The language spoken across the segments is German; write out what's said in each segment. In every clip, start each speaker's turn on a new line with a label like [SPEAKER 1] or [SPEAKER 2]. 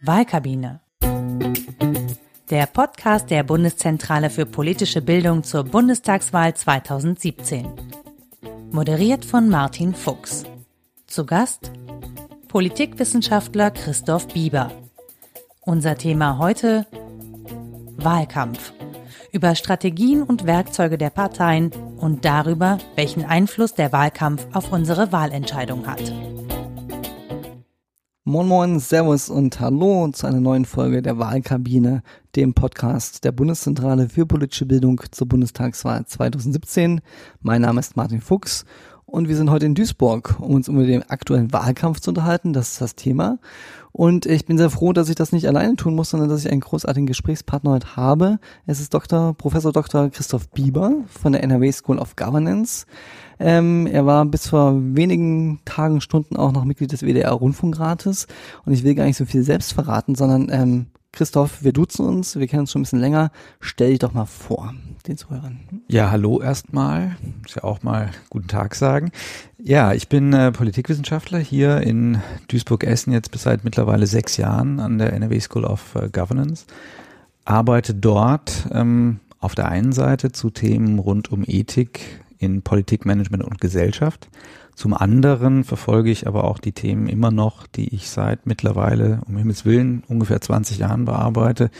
[SPEAKER 1] Wahlkabine. Der Podcast der Bundeszentrale für politische Bildung zur Bundestagswahl 2017. Moderiert von Martin Fuchs. Zu Gast Politikwissenschaftler Christoph Bieber. Unser Thema heute Wahlkampf. Über Strategien und Werkzeuge der Parteien und darüber, welchen Einfluss der Wahlkampf auf unsere Wahlentscheidung hat.
[SPEAKER 2] Moin Moin, Servus und Hallo zu einer neuen Folge der Wahlkabine, dem Podcast der Bundeszentrale für politische Bildung zur Bundestagswahl 2017. Mein Name ist Martin Fuchs und wir sind heute in Duisburg, um uns über den aktuellen Wahlkampf zu unterhalten. Das ist das Thema. Und ich bin sehr froh, dass ich das nicht alleine tun muss, sondern dass ich einen großartigen Gesprächspartner heute habe. Es ist Dr. Professor Dr. Christoph Bieber von der NRW School of Governance. Ähm, er war bis vor wenigen Tagen, Stunden auch noch Mitglied des WDR Rundfunkrates. Und ich will gar nicht so viel selbst verraten, sondern ähm, Christoph, wir duzen uns, wir kennen uns schon ein bisschen länger. Stell dich doch mal vor, den Zuhörern.
[SPEAKER 3] Ja, hallo erstmal. Muss ja auch mal guten Tag sagen. Ja, ich bin äh, Politikwissenschaftler hier in Duisburg-Essen jetzt bis seit mittlerweile sechs Jahren an der NRW School of äh, Governance. Arbeite dort ähm, auf der einen Seite zu Themen rund um Ethik in Politik, Management und Gesellschaft. Zum anderen verfolge ich aber auch die Themen immer noch, die ich seit mittlerweile, um Himmels Willen, ungefähr 20 Jahren bearbeite,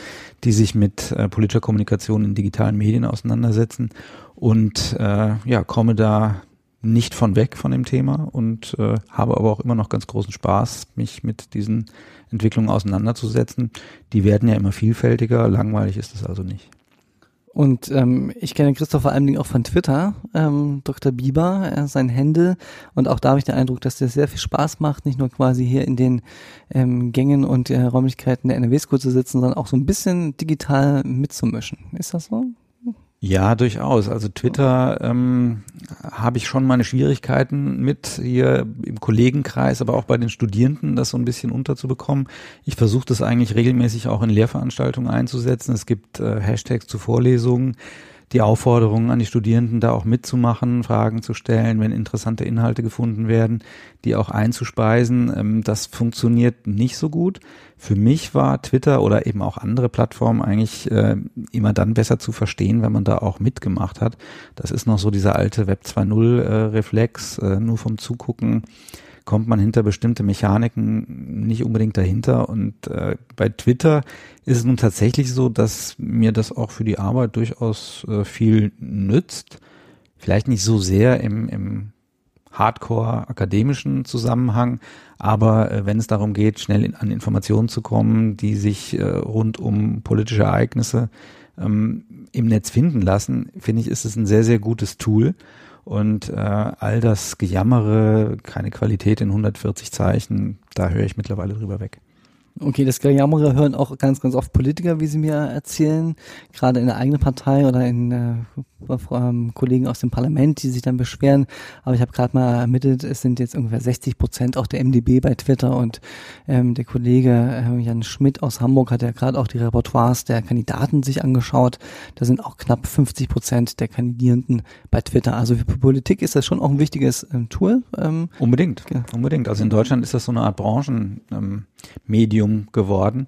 [SPEAKER 3] die sich mit äh, politischer Kommunikation in digitalen Medien auseinandersetzen und äh, ja, komme da nicht von weg von dem Thema und äh, habe aber auch immer noch ganz großen Spaß, mich mit diesen Entwicklungen auseinanderzusetzen. Die werden ja immer vielfältiger, langweilig ist es also nicht.
[SPEAKER 2] Und ähm, ich kenne Christoph vor allen Dingen auch von Twitter, ähm, Dr. Bieber, äh, sein Händel. Und auch da habe ich den Eindruck, dass das sehr viel Spaß macht, nicht nur quasi hier in den ähm, Gängen und äh, Räumlichkeiten der NRW-School zu sitzen, sondern auch so ein bisschen digital mitzumischen. Ist das so?
[SPEAKER 3] Ja, durchaus. Also Twitter ähm, habe ich schon meine Schwierigkeiten mit hier im Kollegenkreis, aber auch bei den Studierenden, das so ein bisschen unterzubekommen. Ich versuche das eigentlich regelmäßig auch in Lehrveranstaltungen einzusetzen. Es gibt äh, Hashtags zu Vorlesungen die Aufforderung an die Studierenden, da auch mitzumachen, Fragen zu stellen, wenn interessante Inhalte gefunden werden, die auch einzuspeisen. Ähm, das funktioniert nicht so gut. Für mich war Twitter oder eben auch andere Plattformen eigentlich äh, immer dann besser zu verstehen, wenn man da auch mitgemacht hat. Das ist noch so dieser alte Web 2.0 äh, äh, nur vom Zugucken kommt man hinter bestimmte Mechaniken nicht unbedingt dahinter. Und äh, bei Twitter ist es nun tatsächlich so, dass mir das auch für die Arbeit durchaus äh, viel nützt. Vielleicht nicht so sehr im, im Hardcore-akademischen Zusammenhang, aber äh, wenn es darum geht, schnell in, an Informationen zu kommen, die sich äh, rund um politische Ereignisse ähm, im Netz finden lassen, finde ich, ist es ein sehr, sehr gutes Tool. Und äh, all das Gejammere, keine Qualität in 140 Zeichen, da höre ich mittlerweile drüber weg.
[SPEAKER 2] Okay, das Gejammere hören auch ganz, ganz oft Politiker, wie sie mir erzählen, gerade in der eigenen Partei oder in äh, ähm, Kollegen aus dem Parlament, die sich dann beschweren. Aber ich habe gerade mal ermittelt, es sind jetzt ungefähr 60 Prozent auch der MDB bei Twitter und ähm, der Kollege äh, Jan Schmidt aus Hamburg hat ja gerade auch die Repertoires der Kandidaten sich angeschaut. Da sind auch knapp 50 Prozent der Kandidierenden bei Twitter. Also für Politik ist das schon auch ein wichtiges ähm, Tool.
[SPEAKER 3] Ähm, unbedingt, ja. unbedingt. Also in Deutschland ist das so eine Art Branchenmedium. Ähm, Medium geworden,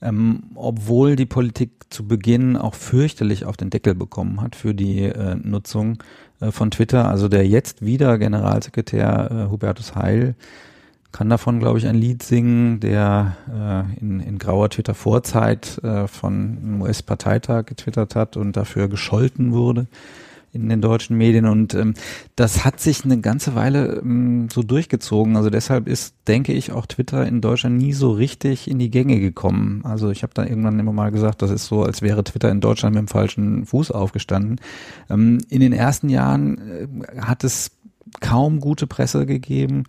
[SPEAKER 3] ähm, obwohl die Politik zu Beginn auch fürchterlich auf den Deckel bekommen hat für die äh, Nutzung äh, von Twitter. Also der jetzt wieder Generalsekretär äh, Hubertus Heil kann davon, glaube ich, ein Lied singen, der äh, in, in grauer Twitter-Vorzeit äh, von einem US-Parteitag getwittert hat und dafür gescholten wurde in den deutschen Medien und ähm, das hat sich eine ganze Weile ähm, so durchgezogen. Also deshalb ist, denke ich, auch Twitter in Deutschland nie so richtig in die Gänge gekommen. Also ich habe da irgendwann immer mal gesagt, das ist so, als wäre Twitter in Deutschland mit dem falschen Fuß aufgestanden. Ähm, in den ersten Jahren äh, hat es kaum gute Presse gegeben.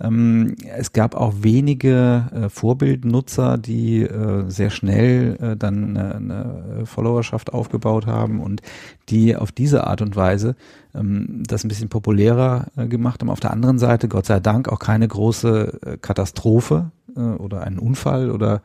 [SPEAKER 3] Ähm, es gab auch wenige äh, Vorbildnutzer, die äh, sehr schnell äh, dann eine, Followerschaft aufgebaut haben und die auf diese Art und Weise ähm, das ein bisschen populärer gemacht haben. Auf der anderen Seite, Gott sei Dank, auch keine große Katastrophe oder einen Unfall oder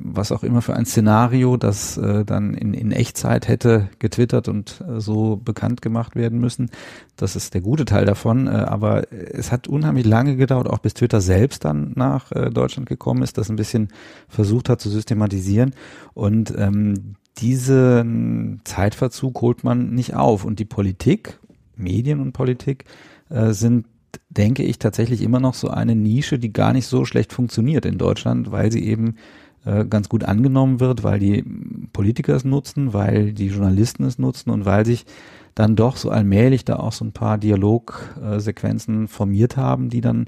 [SPEAKER 3] was auch immer für ein Szenario, das äh, dann in, in Echtzeit hätte getwittert und äh, so bekannt gemacht werden müssen. Das ist der gute Teil davon. Äh, aber es hat unheimlich lange gedauert, auch bis Twitter selbst dann nach äh, Deutschland gekommen ist, das ein bisschen versucht hat zu systematisieren. Und ähm, diesen Zeitverzug holt man nicht auf. Und die Politik, Medien und Politik, äh, sind denke ich, tatsächlich immer noch so eine Nische, die gar nicht so schlecht funktioniert in Deutschland, weil sie eben äh, ganz gut angenommen wird, weil die Politiker es nutzen, weil die Journalisten es nutzen und weil sich dann doch so allmählich da auch so ein paar Dialogsequenzen formiert haben, die dann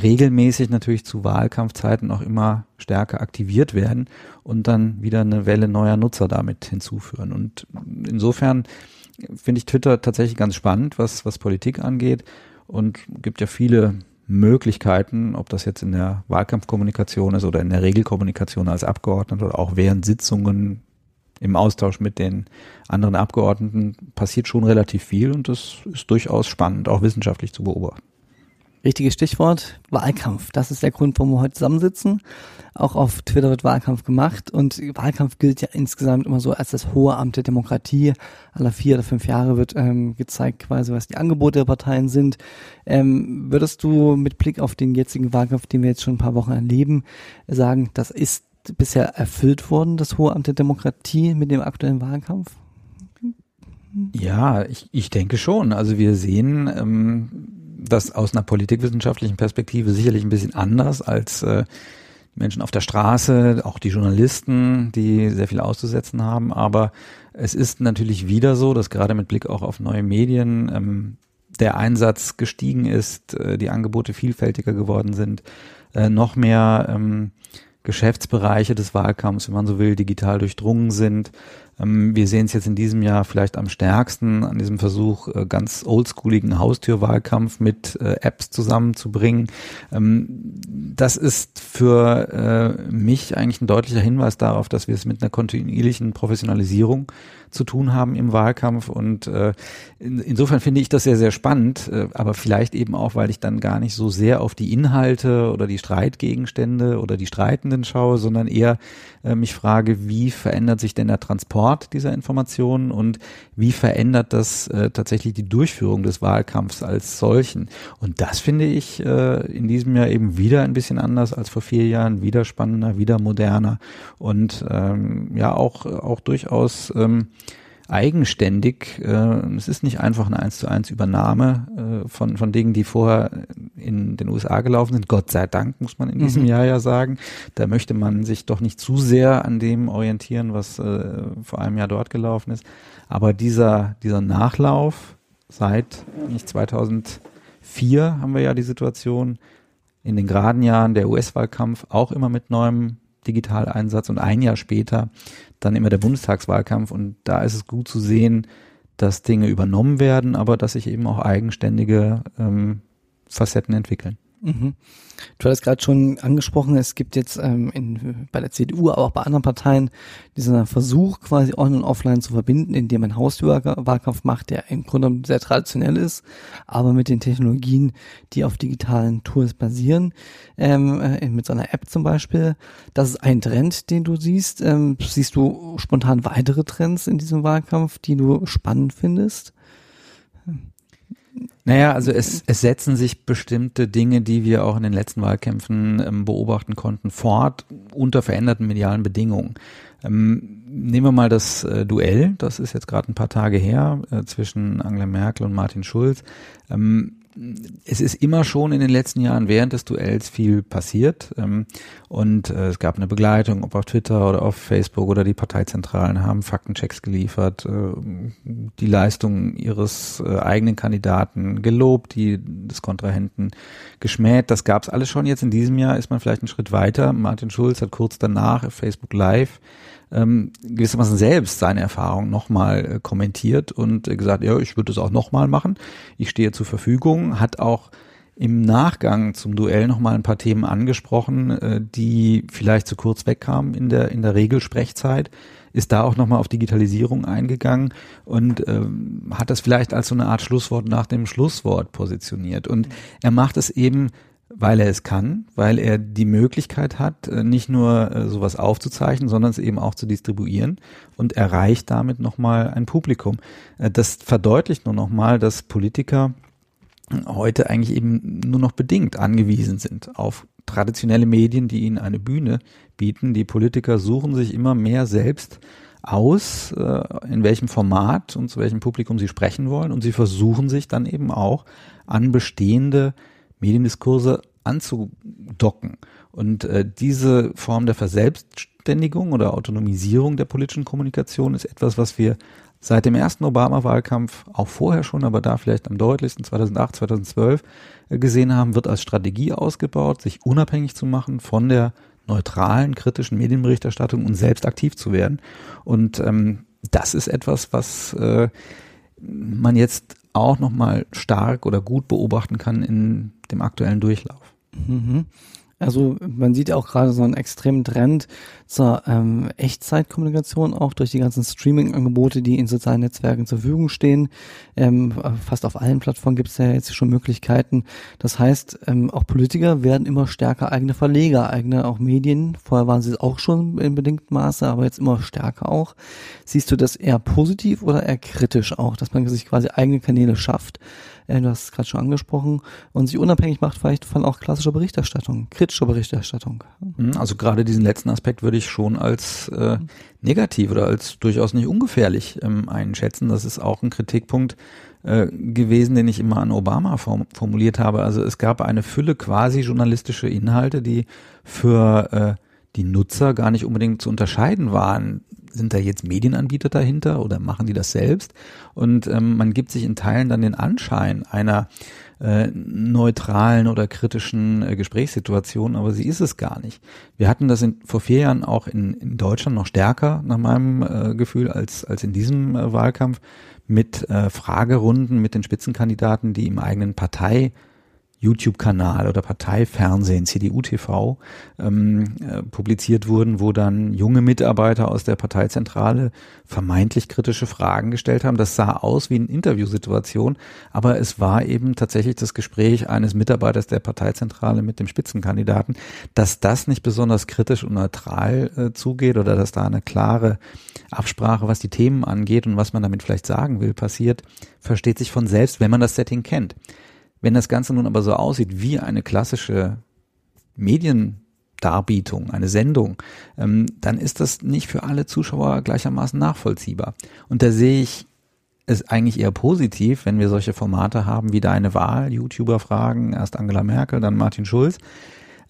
[SPEAKER 3] regelmäßig natürlich zu Wahlkampfzeiten auch immer stärker aktiviert werden und dann wieder eine Welle neuer Nutzer damit hinzuführen. Und insofern finde ich Twitter tatsächlich ganz spannend, was, was Politik angeht und gibt ja viele Möglichkeiten, ob das jetzt in der Wahlkampfkommunikation ist oder in der Regelkommunikation als Abgeordneter oder auch während Sitzungen im Austausch mit den anderen Abgeordneten passiert schon relativ viel und das ist durchaus spannend, auch wissenschaftlich zu beobachten.
[SPEAKER 2] Richtiges Stichwort, Wahlkampf. Das ist der Grund, warum wir heute zusammensitzen. Auch auf Twitter wird Wahlkampf gemacht und Wahlkampf gilt ja insgesamt immer so als das hohe Amt der Demokratie. Alle vier oder fünf Jahre wird ähm, gezeigt quasi, was die Angebote der Parteien sind. Ähm, würdest du mit Blick auf den jetzigen Wahlkampf, den wir jetzt schon ein paar Wochen erleben, sagen, das ist bisher erfüllt worden, das hohe Amt der Demokratie mit dem aktuellen Wahlkampf?
[SPEAKER 3] Ja, ich, ich denke schon. Also wir sehen, ähm, das aus einer politikwissenschaftlichen Perspektive sicherlich ein bisschen anders als äh, Menschen auf der Straße, auch die Journalisten, die sehr viel auszusetzen haben. Aber es ist natürlich wieder so, dass gerade mit Blick auch auf neue Medien ähm, der Einsatz gestiegen ist, äh, die Angebote vielfältiger geworden sind, äh, noch mehr ähm, Geschäftsbereiche des Wahlkampfs, wenn man so will, digital durchdrungen sind. Ähm, wir sehen es jetzt in diesem Jahr vielleicht am stärksten an diesem Versuch, äh, ganz oldschooligen Haustürwahlkampf mit äh, Apps zusammenzubringen. Ähm, das ist für äh, mich eigentlich ein deutlicher Hinweis darauf, dass wir es mit einer kontinuierlichen Professionalisierung zu tun haben im Wahlkampf. Und äh, in, insofern finde ich das sehr, sehr spannend, äh, aber vielleicht eben auch, weil ich dann gar nicht so sehr auf die Inhalte oder die Streitgegenstände oder die Streitenden schaue, sondern eher äh, mich frage, wie verändert sich denn der Transport dieser Informationen und wie verändert das äh, tatsächlich die Durchführung des Wahlkampfs als solchen. Und das finde ich äh, in diesem Jahr eben wieder ein bisschen anders als vor vier Jahren, wieder spannender, wieder moderner und ähm, ja auch, auch durchaus ähm, eigenständig. Äh, es ist nicht einfach eine eins zu eins Übernahme äh, von, von Dingen, die vorher in den USA gelaufen sind. Gott sei Dank, muss man in diesem mhm. Jahr ja sagen. Da möchte man sich doch nicht zu sehr an dem orientieren, was äh, vor einem Jahr dort gelaufen ist. Aber dieser, dieser Nachlauf seit nicht 2004 haben wir ja die Situation, in den geraden Jahren der US-Wahlkampf auch immer mit neuem Digitaleinsatz und ein Jahr später dann immer der Bundestagswahlkampf und da ist es gut zu sehen, dass Dinge übernommen werden, aber dass sich eben auch eigenständige ähm, Facetten entwickeln.
[SPEAKER 2] Mhm. Du hattest gerade schon angesprochen, es gibt jetzt ähm, in, bei der CDU, aber auch bei anderen Parteien dieser Versuch, quasi On- und Offline zu verbinden, indem man Hauswahlkampf macht, der im Grunde sehr traditionell ist, aber mit den Technologien, die auf digitalen Tools basieren, ähm, äh, mit so einer App zum Beispiel. Das ist ein Trend, den du siehst. Ähm, siehst du spontan weitere Trends in diesem Wahlkampf, die du spannend findest?
[SPEAKER 3] Naja, also es, es setzen sich bestimmte Dinge, die wir auch in den letzten Wahlkämpfen ähm, beobachten konnten, fort unter veränderten medialen Bedingungen. Ähm, nehmen wir mal das äh, Duell, das ist jetzt gerade ein paar Tage her, äh, zwischen Angela Merkel und Martin Schulz. Ähm, es ist immer schon in den letzten Jahren während des Duells viel passiert ähm, und äh, es gab eine Begleitung, ob auf Twitter oder auf Facebook oder die Parteizentralen haben Faktenchecks geliefert, äh, die Leistung ihres äh, eigenen Kandidaten gelobt, die des Kontrahenten geschmäht. Das gab es alles schon. Jetzt in diesem Jahr ist man vielleicht einen Schritt weiter. Martin Schulz hat kurz danach auf Facebook Live ähm, gewissermaßen selbst seine Erfahrung nochmal äh, kommentiert und äh, gesagt, ja, ich würde es auch nochmal machen. Ich stehe zur Verfügung, hat auch im Nachgang zum Duell nochmal ein paar Themen angesprochen, äh, die vielleicht zu kurz wegkamen in der, in der Regelsprechzeit, ist da auch nochmal auf Digitalisierung eingegangen und ähm, hat das vielleicht als so eine Art Schlusswort nach dem Schlusswort positioniert. Und er macht es eben weil er es kann, weil er die Möglichkeit hat, äh, nicht nur äh, sowas aufzuzeichnen, sondern es eben auch zu distribuieren und erreicht damit nochmal ein Publikum. Äh, das verdeutlicht nur nochmal, dass Politiker heute eigentlich eben nur noch bedingt angewiesen sind auf traditionelle Medien, die ihnen eine Bühne bieten. Die Politiker suchen sich immer mehr selbst aus, in welchem Format und zu welchem Publikum sie sprechen wollen und sie versuchen sich dann eben auch an bestehende Mediendiskurse anzudocken. Und äh, diese Form der Verselbstständigung oder Autonomisierung der politischen Kommunikation ist etwas, was wir seit dem ersten Obama-Wahlkampf, auch vorher schon, aber da vielleicht am deutlichsten 2008, 2012 äh, gesehen haben, wird als Strategie ausgebaut, sich unabhängig zu machen von der neutralen, kritischen Medienberichterstattung und selbst aktiv zu werden. Und ähm, das ist etwas, was äh, man jetzt auch nochmal stark oder gut beobachten kann in dem aktuellen Durchlauf.
[SPEAKER 2] Mhm. Also man sieht ja auch gerade so einen extremen Trend zur ähm, Echtzeitkommunikation, auch durch die ganzen Streaming-Angebote, die in sozialen Netzwerken zur Verfügung stehen. Ähm, fast auf allen Plattformen gibt es ja jetzt schon Möglichkeiten. Das heißt, ähm, auch Politiker werden immer stärker eigene Verleger, eigene auch Medien. Vorher waren sie auch schon in bedingtem Maße, aber jetzt immer stärker auch. Siehst du das eher positiv oder eher kritisch auch, dass man sich quasi eigene Kanäle schafft? Äh, du hast es gerade schon angesprochen, und sich unabhängig macht vielleicht von auch klassischer Berichterstattung, kritischer Berichterstattung.
[SPEAKER 3] Mhm, also gerade diesen letzten Aspekt würde ich schon als äh, negativ oder als durchaus nicht ungefährlich ähm, einschätzen. Das ist auch ein Kritikpunkt äh, gewesen, den ich immer an Obama form formuliert habe. Also es gab eine Fülle quasi journalistische Inhalte, die für äh, die Nutzer gar nicht unbedingt zu unterscheiden waren sind da jetzt Medienanbieter dahinter oder machen die das selbst? Und ähm, man gibt sich in Teilen dann den Anschein einer äh, neutralen oder kritischen äh, Gesprächssituation, aber sie ist es gar nicht. Wir hatten das in, vor vier Jahren auch in, in Deutschland noch stärker, nach meinem äh, Gefühl, als, als in diesem äh, Wahlkampf mit äh, Fragerunden mit den Spitzenkandidaten, die im eigenen Partei YouTube-Kanal oder Parteifernsehen, CDU-TV, ähm, äh, publiziert wurden, wo dann junge Mitarbeiter aus der Parteizentrale vermeintlich kritische Fragen gestellt haben. Das sah aus wie eine Interviewsituation, aber es war eben tatsächlich das Gespräch eines Mitarbeiters der Parteizentrale mit dem Spitzenkandidaten, dass das nicht besonders kritisch und neutral äh, zugeht oder dass da eine klare Absprache, was die Themen angeht und was man damit vielleicht sagen will, passiert, versteht sich von selbst, wenn man das Setting kennt. Wenn das Ganze nun aber so aussieht wie eine klassische Mediendarbietung, eine Sendung, ähm, dann ist das nicht für alle Zuschauer gleichermaßen nachvollziehbar. Und da sehe ich es eigentlich eher positiv, wenn wir solche Formate haben wie Deine Wahl, YouTuber fragen, erst Angela Merkel, dann Martin Schulz.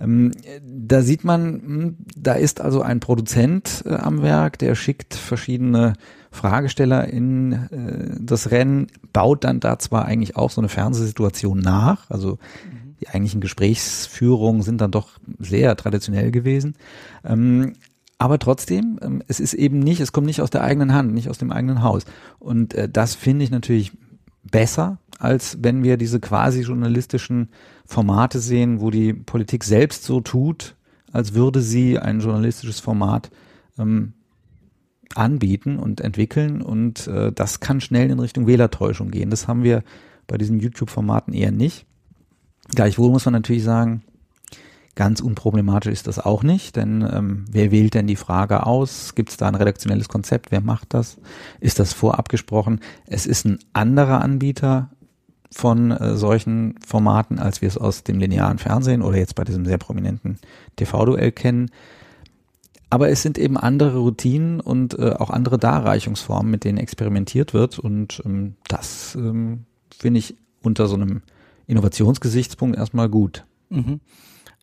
[SPEAKER 3] Ähm, da sieht man, hm, da ist also ein Produzent äh, am Werk, der schickt verschiedene Fragesteller in äh, das Rennen, baut dann da zwar eigentlich auch so eine Fernsehsituation nach, also mhm. die eigentlichen Gesprächsführungen sind dann doch sehr traditionell gewesen. Ähm, aber trotzdem, ähm, es ist eben nicht, es kommt nicht aus der eigenen Hand, nicht aus dem eigenen Haus. Und äh, das finde ich natürlich besser, als wenn wir diese quasi journalistischen Formate sehen, wo die Politik selbst so tut, als würde sie ein journalistisches Format ähm, anbieten und entwickeln und äh, das kann schnell in Richtung Wählertäuschung gehen. Das haben wir bei diesen YouTube-Formaten eher nicht. Gleichwohl muss man natürlich sagen, ganz unproblematisch ist das auch nicht, denn ähm, wer wählt denn die Frage aus? Gibt es da ein redaktionelles Konzept? Wer macht das? Ist das vorab gesprochen? Es ist ein anderer Anbieter von äh, solchen Formaten, als wir es aus dem linearen Fernsehen oder jetzt bei diesem sehr prominenten TV-Duell kennen. Aber es sind eben andere Routinen und äh, auch andere Darreichungsformen, mit denen experimentiert wird. Und ähm, das ähm, finde ich unter so einem Innovationsgesichtspunkt erstmal gut.
[SPEAKER 2] Mhm.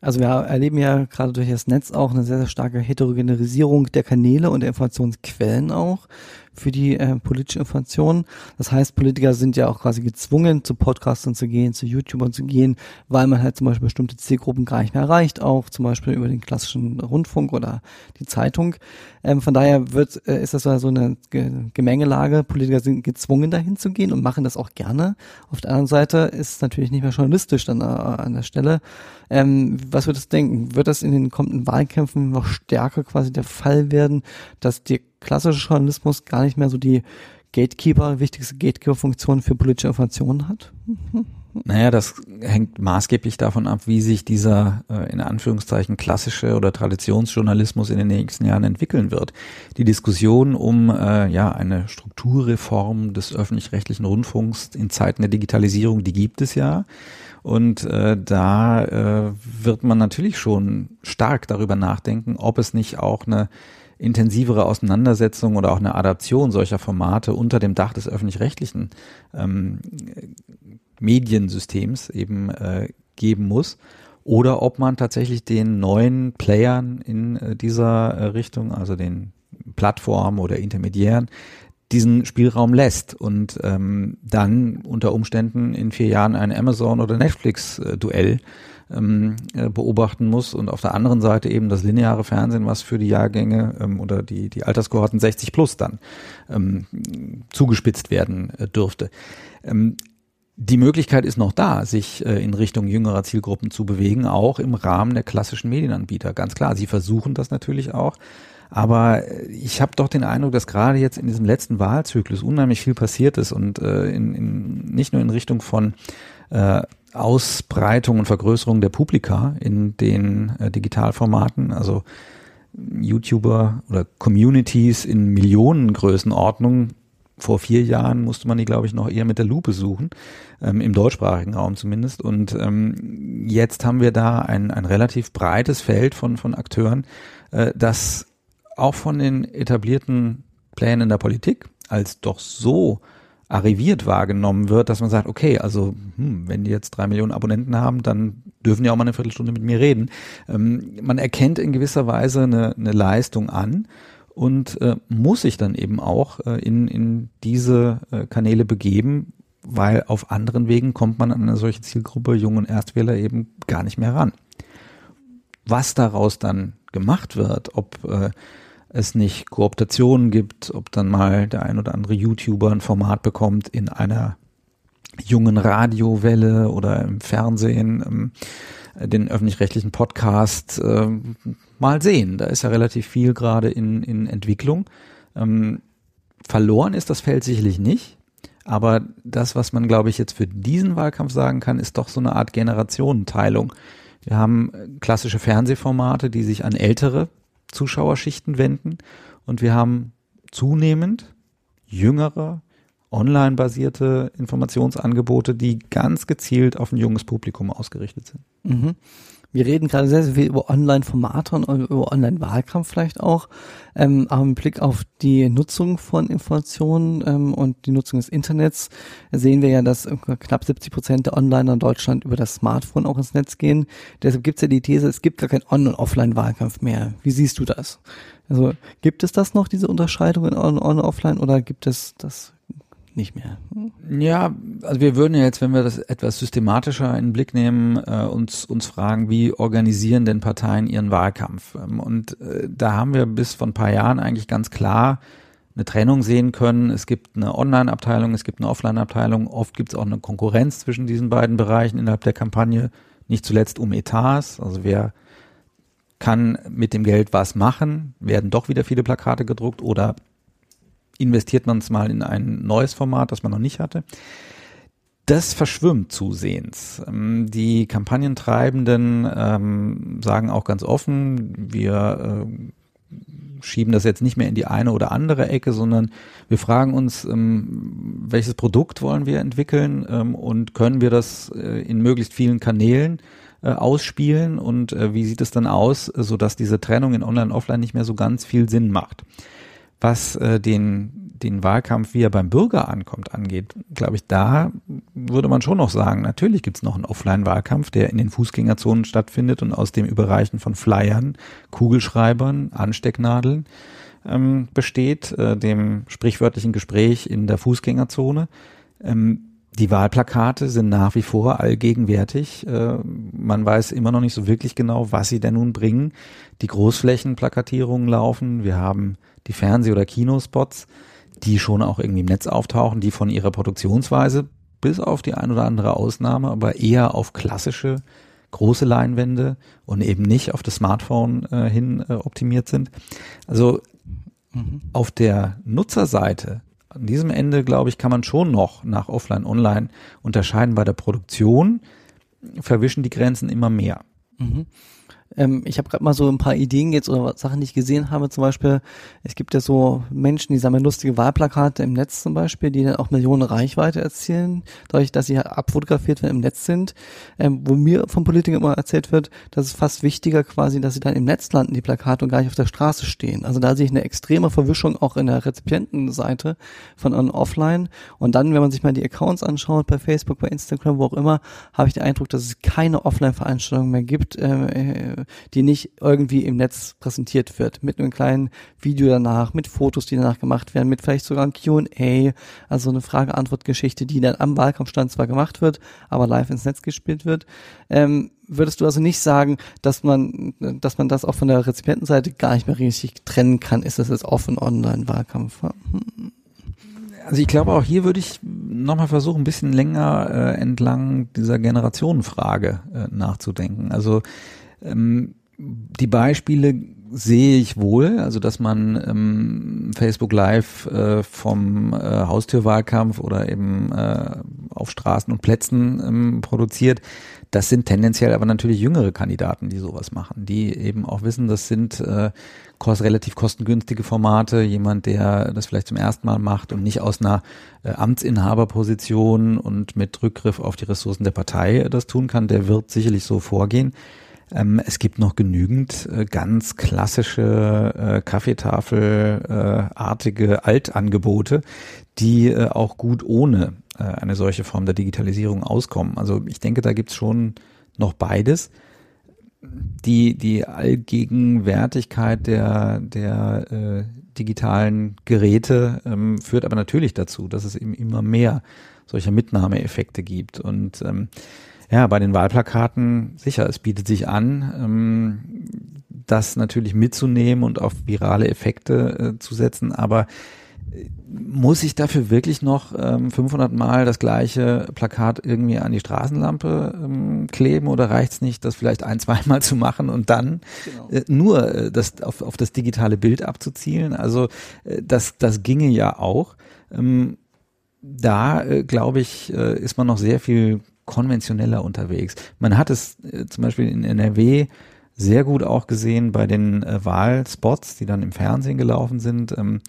[SPEAKER 2] Also wir erleben ja gerade durch das Netz auch eine sehr, sehr starke Heterogenerisierung der Kanäle und der Informationsquellen auch für die äh, politische Information. Das heißt, Politiker sind ja auch quasi gezwungen, zu Podcastern zu gehen, zu YouTubern zu gehen, weil man halt zum Beispiel bestimmte Zielgruppen gar nicht mehr erreicht, auch zum Beispiel über den klassischen Rundfunk oder die Zeitung. Ähm, von daher wird, äh, ist das so eine Gemengelage. Politiker sind gezwungen, dahin zu gehen und machen das auch gerne. Auf der anderen Seite ist es natürlich nicht mehr journalistisch dann äh, an der Stelle. Ähm, was wird das denken? Wird das in den kommenden Wahlkämpfen noch stärker quasi der Fall werden, dass die klassische Journalismus gar nicht mehr so die Gatekeeper, wichtigste Gatekeeper-Funktion für politische Informationen hat?
[SPEAKER 3] Naja, das hängt maßgeblich davon ab, wie sich dieser äh, in Anführungszeichen klassische oder Traditionsjournalismus in den nächsten Jahren entwickeln wird. Die Diskussion um äh, ja eine Strukturreform des öffentlich-rechtlichen Rundfunks in Zeiten der Digitalisierung, die gibt es ja. Und äh, da äh, wird man natürlich schon stark darüber nachdenken, ob es nicht auch eine intensivere Auseinandersetzung oder auch eine Adaption solcher Formate unter dem Dach des öffentlich-rechtlichen ähm, Mediensystems eben äh, geben muss. Oder ob man tatsächlich den neuen Playern in äh, dieser äh, Richtung, also den Plattformen oder Intermediären, diesen Spielraum lässt und ähm, dann unter Umständen in vier Jahren ein Amazon- oder Netflix-Duell ähm, äh, beobachten muss und auf der anderen Seite eben das lineare Fernsehen, was für die Jahrgänge ähm, oder die, die Alterskohorten 60 plus dann ähm, zugespitzt werden äh, dürfte. Ähm, die Möglichkeit ist noch da, sich äh, in Richtung jüngerer Zielgruppen zu bewegen, auch im Rahmen der klassischen Medienanbieter. Ganz klar, sie versuchen das natürlich auch. Aber äh, ich habe doch den Eindruck, dass gerade jetzt in diesem letzten Wahlzyklus unheimlich viel passiert ist und äh, in, in, nicht nur in Richtung von äh, Ausbreitung und Vergrößerung der Publika in den äh, Digitalformaten, also YouTuber oder Communities in Millionengrößenordnung vor vier Jahren musste man die, glaube ich, noch eher mit der Lupe suchen, ähm, im deutschsprachigen Raum zumindest. Und ähm, jetzt haben wir da ein, ein relativ breites Feld von, von Akteuren, äh, das auch von den etablierten Plänen in der Politik als doch so arriviert wahrgenommen wird, dass man sagt, okay, also hm, wenn die jetzt drei Millionen Abonnenten haben, dann dürfen die auch mal eine Viertelstunde mit mir reden. Ähm, man erkennt in gewisser Weise eine, eine Leistung an und äh, muss sich dann eben auch äh, in, in diese äh, Kanäle begeben, weil auf anderen Wegen kommt man an eine solche Zielgruppe Jung- und Erstwähler eben gar nicht mehr ran. Was daraus dann gemacht wird, ob äh, es nicht Kooptationen gibt, ob dann mal der ein oder andere YouTuber ein Format bekommt in einer jungen Radiowelle oder im Fernsehen, ähm, den öffentlich-rechtlichen Podcast äh, mal sehen. Da ist ja relativ viel gerade in, in Entwicklung. Ähm, verloren ist das Feld sicherlich nicht. Aber das, was man, glaube ich, jetzt für diesen Wahlkampf sagen kann, ist doch so eine Art Generationenteilung. Wir haben klassische Fernsehformate, die sich an ältere Zuschauerschichten wenden und wir haben zunehmend jüngere, online-basierte Informationsangebote, die ganz gezielt auf ein junges Publikum ausgerichtet sind.
[SPEAKER 2] Mhm. Wir reden gerade sehr, sehr viel über Online-Formate und über Online-Wahlkampf vielleicht auch. Ähm, aber mit Blick auf die Nutzung von Informationen ähm, und die Nutzung des Internets sehen wir ja, dass knapp 70 Prozent der Onliner in Deutschland über das Smartphone auch ins Netz gehen. Deshalb gibt es ja die These, es gibt gar keinen On- und Offline-Wahlkampf mehr. Wie siehst du das? Also gibt es das noch, diese Unterscheidung in On- und Offline, oder gibt es das nicht mehr.
[SPEAKER 3] Ja, also wir würden ja jetzt, wenn wir das etwas systematischer in den Blick nehmen, äh, uns, uns fragen, wie organisieren denn Parteien ihren Wahlkampf? Ähm, und äh, da haben wir bis vor ein paar Jahren eigentlich ganz klar eine Trennung sehen können. Es gibt eine Online-Abteilung, es gibt eine Offline-Abteilung. Oft gibt es auch eine Konkurrenz zwischen diesen beiden Bereichen innerhalb der Kampagne, nicht zuletzt um Etats. Also wer kann mit dem Geld was machen? Werden doch wieder viele Plakate gedruckt oder investiert man es mal in ein neues Format, das man noch nicht hatte. Das verschwimmt zusehends. Ähm, die Kampagnentreibenden ähm, sagen auch ganz offen, wir äh, schieben das jetzt nicht mehr in die eine oder andere Ecke, sondern wir fragen uns, ähm, welches Produkt wollen wir entwickeln ähm, und können wir das äh, in möglichst vielen Kanälen äh, ausspielen und äh, wie sieht es dann aus, sodass diese Trennung in Online und Offline nicht mehr so ganz viel Sinn macht. Was äh, den, den Wahlkampf, wie er beim Bürger ankommt, angeht, glaube ich, da würde man schon noch sagen, natürlich gibt es noch einen Offline-Wahlkampf, der in den Fußgängerzonen stattfindet und aus dem Überreichen von Flyern, Kugelschreibern, Anstecknadeln ähm, besteht, äh, dem sprichwörtlichen Gespräch in der Fußgängerzone. Ähm, die Wahlplakate sind nach wie vor allgegenwärtig. Äh, man weiß immer noch nicht so wirklich genau, was sie denn nun bringen. Die Großflächenplakatierungen laufen. Wir haben die Fernseh- oder Kinospots, die schon auch irgendwie im Netz auftauchen, die von ihrer Produktionsweise bis auf die ein oder andere Ausnahme, aber eher auf klassische große Leinwände und eben nicht auf das Smartphone äh, hin äh, optimiert sind. Also mhm. auf der Nutzerseite An diesem Ende, glaube ich, kann man schon noch nach Offline, Online unterscheiden. Bei der Produktion verwischen die Grenzen immer mehr.
[SPEAKER 2] Mhm. Ähm, ich habe gerade mal so ein paar Ideen jetzt oder Sachen, die ich gesehen habe. Zum Beispiel, es gibt ja so Menschen, die sammeln lustige Wahlplakate im Netz zum Beispiel, die dann auch Millionen Reichweite erzielen, dadurch, dass sie abfotografiert werden im Netz sind. Ähm, wo mir von Politikern immer erzählt wird, dass es fast wichtiger quasi, dass sie dann im Netz landen, die Plakate und gar nicht auf der Straße stehen. Also da sehe ich eine extreme Verwischung auch in der Rezipientenseite von on offline. Und dann, wenn man sich mal die Accounts anschaut, bei Facebook, bei Instagram, wo auch immer, habe ich den Eindruck, dass es keine Offline-Veranstaltung mehr gibt, äh, die nicht irgendwie im Netz präsentiert wird, mit einem kleinen Video danach, mit Fotos, die danach gemacht werden, mit vielleicht sogar ein Q&A, also eine Frage-Antwort-Geschichte, die dann am Wahlkampfstand zwar gemacht wird, aber live ins Netz gespielt wird. Ähm, würdest du also nicht sagen, dass man, dass man das auch von der Rezipientenseite gar nicht mehr richtig trennen kann? Ist das jetzt offen Online-Wahlkampf?
[SPEAKER 3] Also ich glaube, auch hier würde ich nochmal versuchen, ein bisschen länger äh, entlang dieser Generationenfrage äh, nachzudenken. Also ähm, die Beispiele sehe ich wohl, also dass man ähm, Facebook Live äh, vom äh, Haustürwahlkampf oder eben äh, auf Straßen und Plätzen ähm, produziert. Das sind tendenziell aber natürlich jüngere Kandidaten, die sowas machen, die eben auch wissen, das sind äh, kost relativ kostengünstige Formate. Jemand, der das vielleicht zum ersten Mal macht und nicht aus einer äh, Amtsinhaberposition und mit Rückgriff auf die Ressourcen der Partei äh, das tun kann, der wird sicherlich so vorgehen. Ähm, es gibt noch genügend äh, ganz klassische äh, Kaffeetafelartige äh, Altangebote, die äh, auch gut ohne äh, eine solche Form der Digitalisierung auskommen. Also ich denke, da gibt's schon noch beides. Die, die Allgegenwärtigkeit der, der äh, digitalen Geräte ähm, führt aber natürlich dazu, dass es eben immer mehr solcher Mitnahmeeffekte gibt. Und ähm, ja, bei den Wahlplakaten sicher, es bietet sich an, ähm, das natürlich mitzunehmen und auf virale Effekte äh, zu setzen, aber äh, muss ich dafür wirklich noch ähm, 500 Mal das gleiche Plakat irgendwie an die Straßenlampe ähm, kleben oder reicht's nicht, das vielleicht ein, zweimal zu machen und dann genau. äh, nur äh, das auf, auf das digitale Bild abzuzielen? Also äh, das, das ginge ja auch. Ähm, da, äh, glaube ich, äh, ist man noch sehr viel konventioneller unterwegs. Man hat es äh, zum Beispiel in NRW sehr gut auch gesehen bei den äh, Wahlspots, die dann im Fernsehen gelaufen sind. Ähm,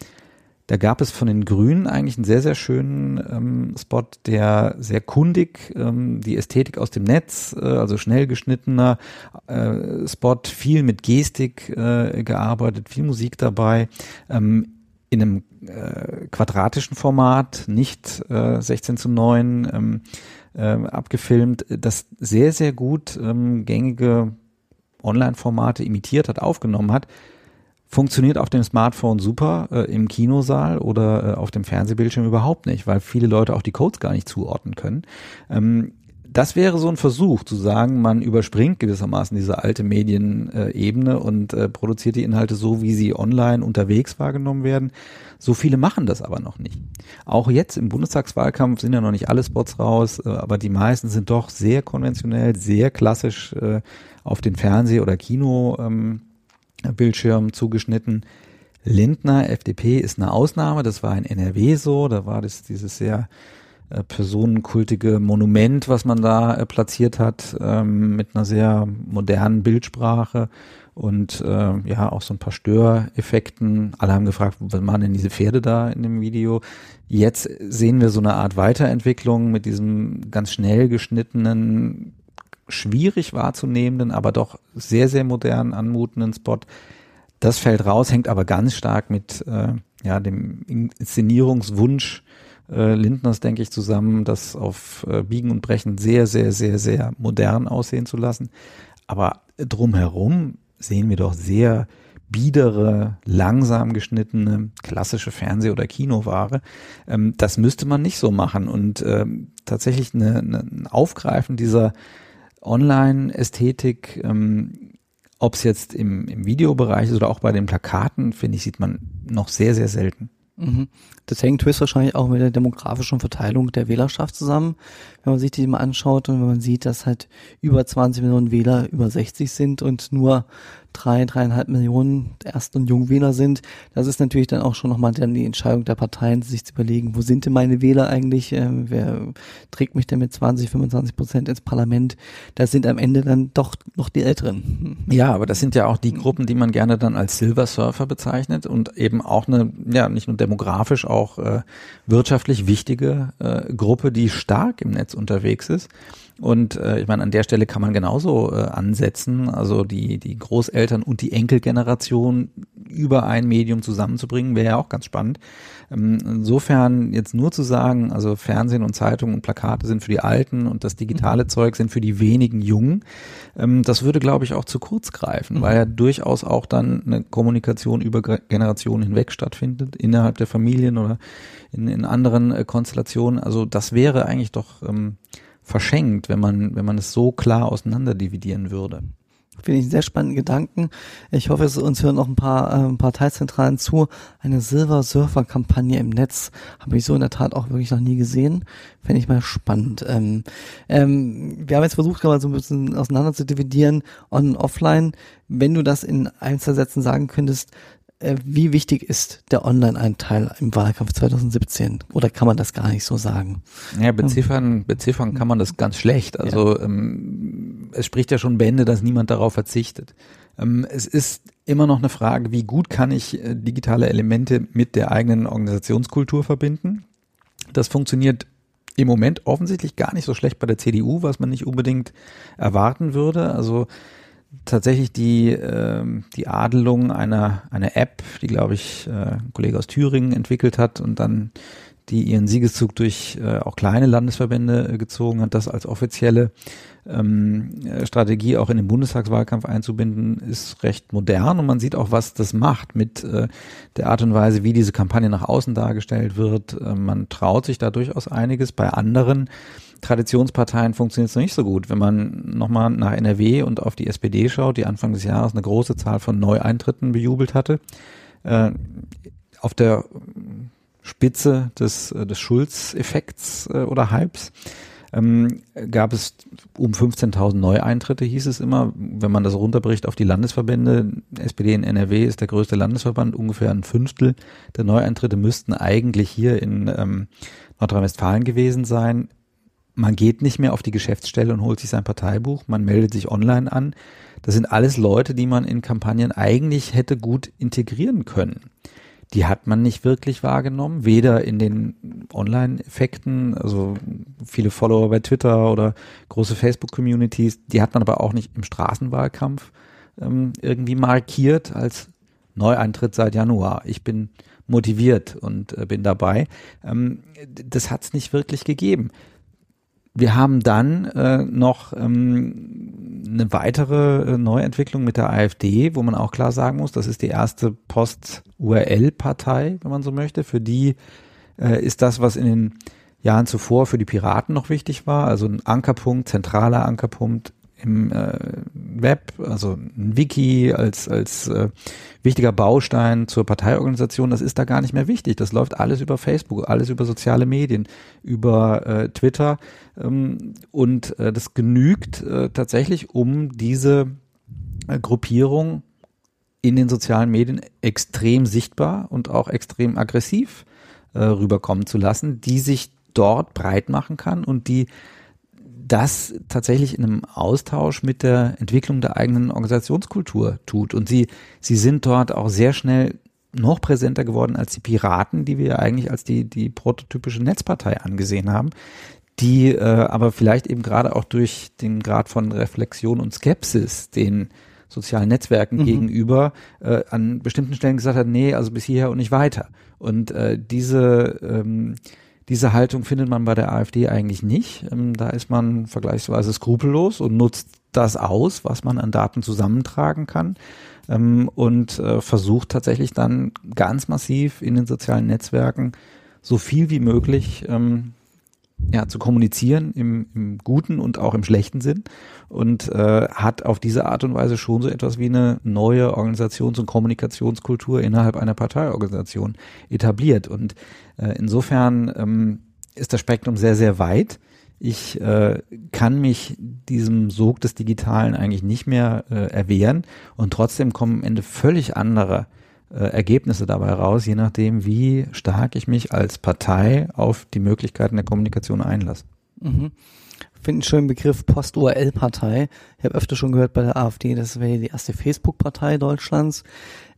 [SPEAKER 3] da gab es von den Grünen eigentlich einen sehr, sehr schönen ähm, Spot, der sehr kundig ähm, die Ästhetik aus dem Netz, äh, also schnell geschnittener äh, Spot, viel mit Gestik äh, gearbeitet, viel Musik dabei, ähm, in einem äh, quadratischen Format, nicht äh, 16 zu 9, ähm, abgefilmt, das sehr, sehr gut ähm, gängige Online-Formate imitiert hat, aufgenommen hat. Funktioniert auf dem Smartphone super, äh, im Kinosaal oder äh, auf dem Fernsehbildschirm überhaupt nicht, weil viele Leute auch die Codes gar nicht zuordnen können. Ähm, das wäre so ein Versuch zu sagen, man überspringt gewissermaßen diese alte Medienebene und äh, produziert die Inhalte so, wie sie online unterwegs wahrgenommen werden. So viele machen das aber noch nicht. Auch jetzt im Bundestagswahlkampf sind ja noch nicht alle Spots raus, äh, aber die meisten sind doch sehr konventionell, sehr klassisch äh, auf den Fernseh- oder Kinobildschirm ähm, zugeschnitten. Lindner, FDP, ist eine Ausnahme. Das war in NRW so. Da war das dieses sehr äh, personenkultige Monument, was man da äh, platziert hat, ähm, mit einer sehr modernen Bildsprache und äh, ja, auch so ein paar Störeffekten. Alle haben gefragt, was machen denn diese Pferde da in dem Video? Jetzt sehen wir so eine Art Weiterentwicklung mit diesem ganz schnell geschnittenen, schwierig wahrzunehmenden, aber doch sehr, sehr modern anmutenden Spot. Das fällt raus, hängt aber ganz stark mit äh, ja, dem Inszenierungswunsch äh, Lindners, denke ich, zusammen, das auf äh, Biegen und Brechen sehr, sehr, sehr, sehr modern aussehen zu lassen. Aber drumherum sehen wir doch sehr biedere, langsam geschnittene, klassische Fernseh- oder Kinoware. Ähm, das müsste man nicht so machen. Und ähm, tatsächlich eine, eine, ein Aufgreifen dieser Online-Ästhetik, ähm, ob es jetzt im, im Videobereich ist oder auch bei den Plakaten, finde ich, sieht man noch sehr, sehr selten.
[SPEAKER 2] Mhm. Das hängt höchstwahrscheinlich auch mit der demografischen Verteilung der Wählerschaft zusammen. Wenn man sich die mal anschaut und wenn man sieht, dass halt über 20 Millionen Wähler über 60 sind und nur drei, dreieinhalb Millionen Erst- und Jungwähler sind. Das ist natürlich dann auch schon nochmal dann die Entscheidung der Parteien, sich zu überlegen, wo sind denn meine Wähler eigentlich? Äh, wer trägt mich denn mit 20, 25 Prozent ins Parlament? Das sind am Ende dann doch noch die Älteren.
[SPEAKER 3] Ja, aber das sind ja auch die Gruppen, die man gerne dann als Silver Surfer bezeichnet und eben auch eine, ja, nicht nur demografisch, auch äh, wirtschaftlich wichtige äh, Gruppe, die stark im Netz unterwegs ist. Und äh, ich meine, an der Stelle kann man genauso äh, ansetzen, also die, die Großeltern und die Enkelgeneration über ein Medium zusammenzubringen, wäre ja auch ganz spannend. Ähm, insofern jetzt nur zu sagen, also Fernsehen und Zeitungen und Plakate sind für die Alten und das digitale mhm. Zeug sind für die wenigen Jungen, ähm, das würde, glaube ich, auch zu kurz greifen, mhm. weil ja durchaus auch dann eine Kommunikation über Generationen hinweg stattfindet, innerhalb der Familien oder in, in anderen äh, Konstellationen. Also das wäre eigentlich doch ähm, verschenkt, wenn man, wenn man es so klar auseinanderdividieren würde.
[SPEAKER 2] Finde ich einen sehr spannenden Gedanken. Ich hoffe, es uns hören noch ein paar, äh, Teilzentralen zu. Eine Silver Surfer Kampagne im Netz habe ich so in der Tat auch wirklich noch nie gesehen. Fände ich mal spannend. Ähm, ähm, wir haben jetzt versucht, mal so ein bisschen auseinander zu dividieren, on offline. Wenn du das in Einzelsätzen sagen könntest, wie wichtig ist der Online-Anteil im Wahlkampf 2017? Oder kann man das gar nicht so sagen?
[SPEAKER 3] Ja, beziffern, beziffern kann man das ganz schlecht. Also ja. ähm, es spricht ja schon Bände, dass niemand darauf verzichtet. Ähm, es ist immer noch eine Frage, wie gut kann ich äh, digitale Elemente mit der eigenen Organisationskultur verbinden? Das funktioniert im Moment offensichtlich gar nicht so schlecht bei der CDU, was man nicht unbedingt erwarten würde. Also tatsächlich die, äh, die Adelung einer, einer App, die, glaube ich, äh, ein Kollege aus Thüringen entwickelt hat und dann die ihren Siegeszug durch äh, auch kleine Landesverbände äh, gezogen hat, das als offizielle ähm, äh, Strategie auch in den Bundestagswahlkampf einzubinden, ist recht modern und man sieht auch, was das macht mit äh, der Art und Weise, wie diese Kampagne nach außen dargestellt wird. Äh, man traut sich da durchaus einiges. Bei anderen Traditionsparteien funktioniert es noch nicht so gut. Wenn man nochmal nach NRW und auf die SPD schaut, die Anfang des Jahres eine große Zahl von Neueintritten bejubelt hatte, äh, auf der Spitze des, äh, des Schulz-Effekts äh, oder Hypes ähm, gab es um 15.000 Neueintritte, hieß es immer. Wenn man das runterbricht auf die Landesverbände, SPD in NRW ist der größte Landesverband, ungefähr ein Fünftel der Neueintritte müssten eigentlich hier in ähm, Nordrhein-Westfalen gewesen sein man geht nicht mehr auf die Geschäftsstelle und holt sich sein Parteibuch, man meldet sich online an. Das sind alles Leute, die man in Kampagnen eigentlich hätte gut integrieren können. Die hat man nicht wirklich wahrgenommen, weder in den Online-Effekten, also viele Follower bei Twitter oder große Facebook-Communities, die hat man aber auch nicht im Straßenwahlkampf ähm, irgendwie markiert als Neueintritt seit Januar. Ich bin motiviert und äh, bin dabei. Ähm, das hat es nicht wirklich gegeben wir haben dann äh, noch ähm, eine weitere äh, Neuentwicklung mit der AfD, wo man auch klar sagen muss, das ist die erste Post-URL-Partei, wenn man so möchte. Für die äh, ist das, was in den Jahren zuvor für die Piraten noch wichtig war, also ein Ankerpunkt, zentraler Ankerpunkt im äh, Web, also ein Wiki als, als äh, wichtiger Baustein zur Parteiorganisation, das ist da gar nicht mehr wichtig. Das läuft alles über Facebook, alles über soziale Medien, über äh, Twitter ähm, und äh, das genügt äh, tatsächlich, um diese äh, Gruppierung in den sozialen Medien extrem sichtbar und auch extrem aggressiv äh, rüberkommen zu lassen, die sich dort breit machen kann und die das tatsächlich in einem Austausch mit der Entwicklung der eigenen Organisationskultur tut. Und sie, sie sind dort auch sehr schnell noch präsenter geworden als die Piraten, die wir eigentlich als die, die prototypische Netzpartei angesehen haben, die äh, aber vielleicht eben gerade auch durch den Grad von Reflexion und Skepsis, den sozialen Netzwerken mhm. gegenüber äh, an bestimmten Stellen gesagt hat, nee, also bis hierher und nicht weiter. Und äh, diese ähm, diese Haltung findet man bei der AfD eigentlich nicht. Ähm, da ist man vergleichsweise skrupellos und nutzt das aus, was man an Daten zusammentragen kann ähm, und äh, versucht tatsächlich dann ganz massiv in den sozialen Netzwerken so viel wie möglich ähm, ja, zu kommunizieren im, im guten und auch im schlechten Sinn und äh, hat auf diese Art und Weise schon so etwas wie eine neue Organisations- und Kommunikationskultur innerhalb einer Parteiorganisation etabliert. Und äh, insofern ähm, ist das Spektrum sehr, sehr weit. Ich äh, kann mich diesem Sog des Digitalen eigentlich nicht mehr äh, erwehren und trotzdem kommen am Ende völlig andere Ergebnisse dabei raus, je nachdem, wie stark ich mich als Partei auf die Möglichkeiten der Kommunikation einlasse.
[SPEAKER 2] Mhm finde einen schönen Begriff Post-URL-Partei. Ich habe öfter schon gehört bei der AfD, das wäre die erste Facebook-Partei Deutschlands.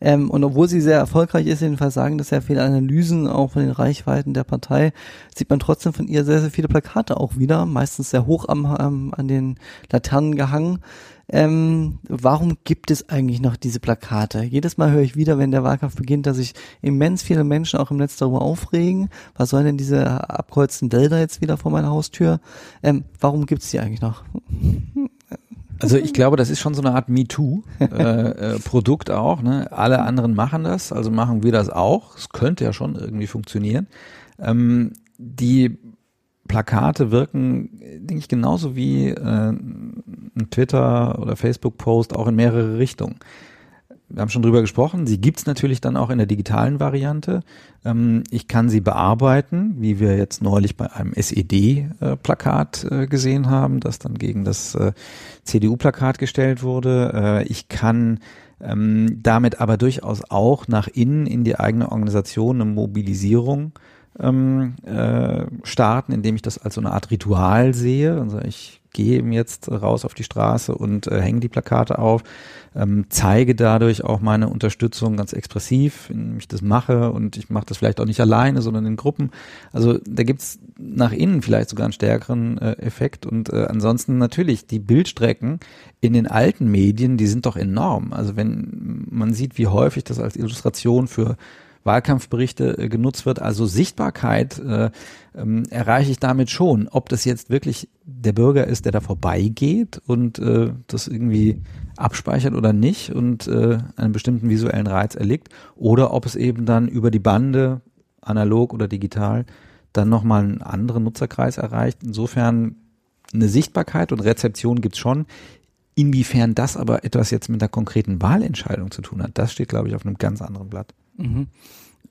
[SPEAKER 2] Ähm, und obwohl sie sehr erfolgreich ist, jedenfalls sagen das sehr viele Analysen auch von den Reichweiten der Partei, sieht man trotzdem von ihr sehr, sehr viele Plakate auch wieder, meistens sehr hoch am, ähm, an den Laternen gehangen. Ähm, warum gibt es eigentlich noch diese Plakate? Jedes Mal höre ich wieder, wenn der Wahlkampf beginnt, dass sich immens viele Menschen auch im Netz darüber aufregen. Was sollen denn diese abkreuzten Wälder jetzt wieder vor meiner Haustür? Ähm, warum gibt es die eigentlich noch?
[SPEAKER 3] Also ich glaube, das ist schon so eine Art MeToo-Produkt äh, äh, auch. Ne? Alle anderen machen das, also machen wir das auch. Es könnte ja schon irgendwie funktionieren. Ähm, die Plakate wirken, denke ich, genauso wie äh, ein Twitter- oder Facebook-Post auch in mehrere Richtungen. Wir haben schon drüber gesprochen. Sie gibt's natürlich dann auch in der digitalen Variante. Ähm, ich kann sie bearbeiten, wie wir jetzt neulich bei einem SED-Plakat äh, gesehen haben, das dann gegen das äh, CDU-Plakat gestellt wurde. Äh, ich kann ähm, damit aber durchaus auch nach innen in die eigene Organisation eine Mobilisierung ähm, äh, starten, indem ich das als so eine Art Ritual sehe. Also ich gehe eben jetzt raus auf die Straße und äh, hänge die Plakate auf, ähm, zeige dadurch auch meine Unterstützung ganz expressiv, indem ich das mache und ich mache das vielleicht auch nicht alleine, sondern in Gruppen. Also da gibt's nach innen vielleicht sogar einen stärkeren äh, Effekt und äh, ansonsten natürlich die Bildstrecken in den alten Medien, die sind doch enorm. Also wenn man sieht, wie häufig das als Illustration für Wahlkampfberichte äh, genutzt wird. Also Sichtbarkeit äh, ähm, erreiche ich damit schon. Ob das jetzt wirklich der Bürger ist, der da vorbeigeht und äh, das irgendwie abspeichert oder nicht und äh, einen bestimmten visuellen Reiz erliegt, oder ob es eben dann über die Bande, analog oder digital, dann nochmal einen anderen Nutzerkreis erreicht. Insofern eine Sichtbarkeit und Rezeption gibt's schon. Inwiefern das aber etwas jetzt mit einer konkreten Wahlentscheidung zu tun hat, das steht, glaube ich, auf einem ganz anderen Blatt. Mhm.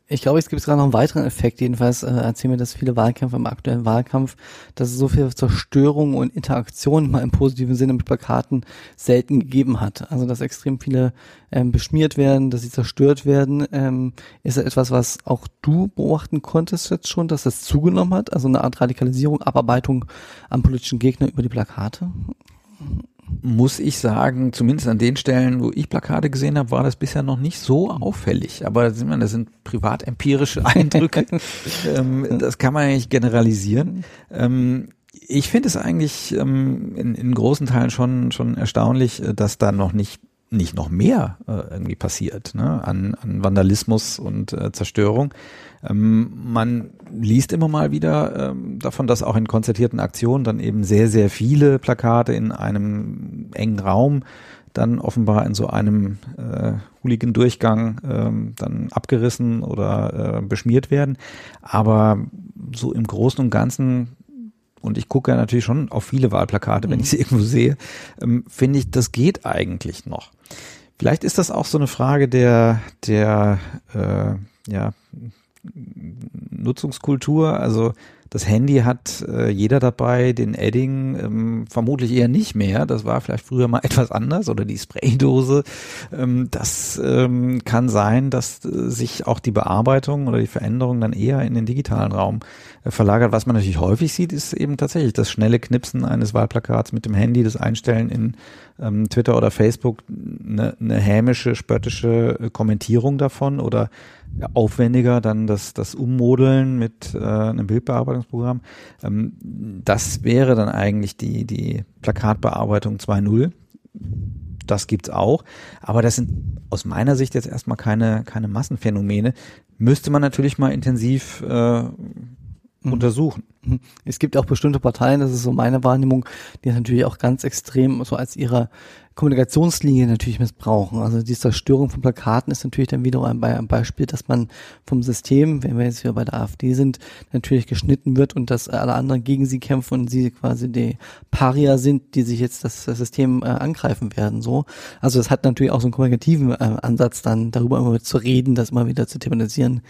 [SPEAKER 2] Ich glaube, es gibt gerade noch einen weiteren Effekt. Jedenfalls äh, erzählen mir das viele Wahlkämpfer im aktuellen Wahlkampf, dass es so viel Zerstörung und Interaktion mal im positiven Sinne mit Plakaten selten gegeben hat. Also dass extrem viele ähm, beschmiert werden, dass sie zerstört werden. Ähm, ist das etwas, was auch du beobachten konntest jetzt schon, dass das zugenommen hat? Also eine Art Radikalisierung, Abarbeitung am politischen Gegner über die Plakate?
[SPEAKER 3] Muss ich sagen, zumindest an den Stellen, wo ich Plakate gesehen habe, war das bisher noch nicht so auffällig. Aber das sind privat empirische Eindrücke. ähm, das kann man eigentlich generalisieren. Ähm, ich finde es eigentlich ähm, in, in großen Teilen schon, schon erstaunlich, äh, dass da noch nicht nicht noch mehr äh, irgendwie passiert ne? an, an Vandalismus und äh, Zerstörung. Ähm, man liest immer mal wieder ähm, davon, dass auch in konzertierten Aktionen dann eben sehr, sehr viele Plakate in einem engen Raum dann offenbar in so einem äh, Hooligan-Durchgang ähm, dann abgerissen oder äh, beschmiert werden. Aber so im Großen und Ganzen und ich gucke ja natürlich schon auf viele Wahlplakate, wenn mhm. ich sie irgendwo sehe, ähm, finde ich, das geht eigentlich noch. Vielleicht ist das auch so eine Frage der, der äh, ja, Nutzungskultur. Also das Handy hat äh, jeder dabei, den Edding ähm, vermutlich eher nicht mehr. Das war vielleicht früher mal etwas anders oder die Spraydose. Ähm, das ähm, kann sein, dass äh, sich auch die Bearbeitung oder die Veränderung dann eher in den digitalen Raum äh, verlagert. Was man natürlich häufig sieht, ist eben tatsächlich das schnelle Knipsen eines Wahlplakats mit dem Handy, das Einstellen in ähm, Twitter oder Facebook, eine, eine hämische, spöttische äh, Kommentierung davon oder aufwendiger dann das, das Ummodeln mit äh, einem Bildbearbeitungsprogramm. Ähm, das wäre dann eigentlich die, die Plakatbearbeitung 2.0. Das gibt's auch. Aber das sind aus meiner Sicht jetzt erstmal keine, keine Massenphänomene. Müsste man natürlich mal intensiv äh, mhm. untersuchen.
[SPEAKER 2] Es gibt auch bestimmte Parteien, das ist so meine Wahrnehmung, die natürlich auch ganz extrem so als ihre Kommunikationslinie natürlich missbrauchen. Also die Zerstörung von Plakaten ist natürlich dann wiederum ein, Beispiel, dass man vom System, wenn wir jetzt hier bei der AfD sind, natürlich geschnitten wird und dass alle anderen gegen sie kämpfen und sie quasi die Paria sind, die sich jetzt das, das System äh, angreifen werden. So, also das hat natürlich auch so einen kommunikativen äh, Ansatz, dann darüber immer zu reden, das immer wieder zu thematisieren,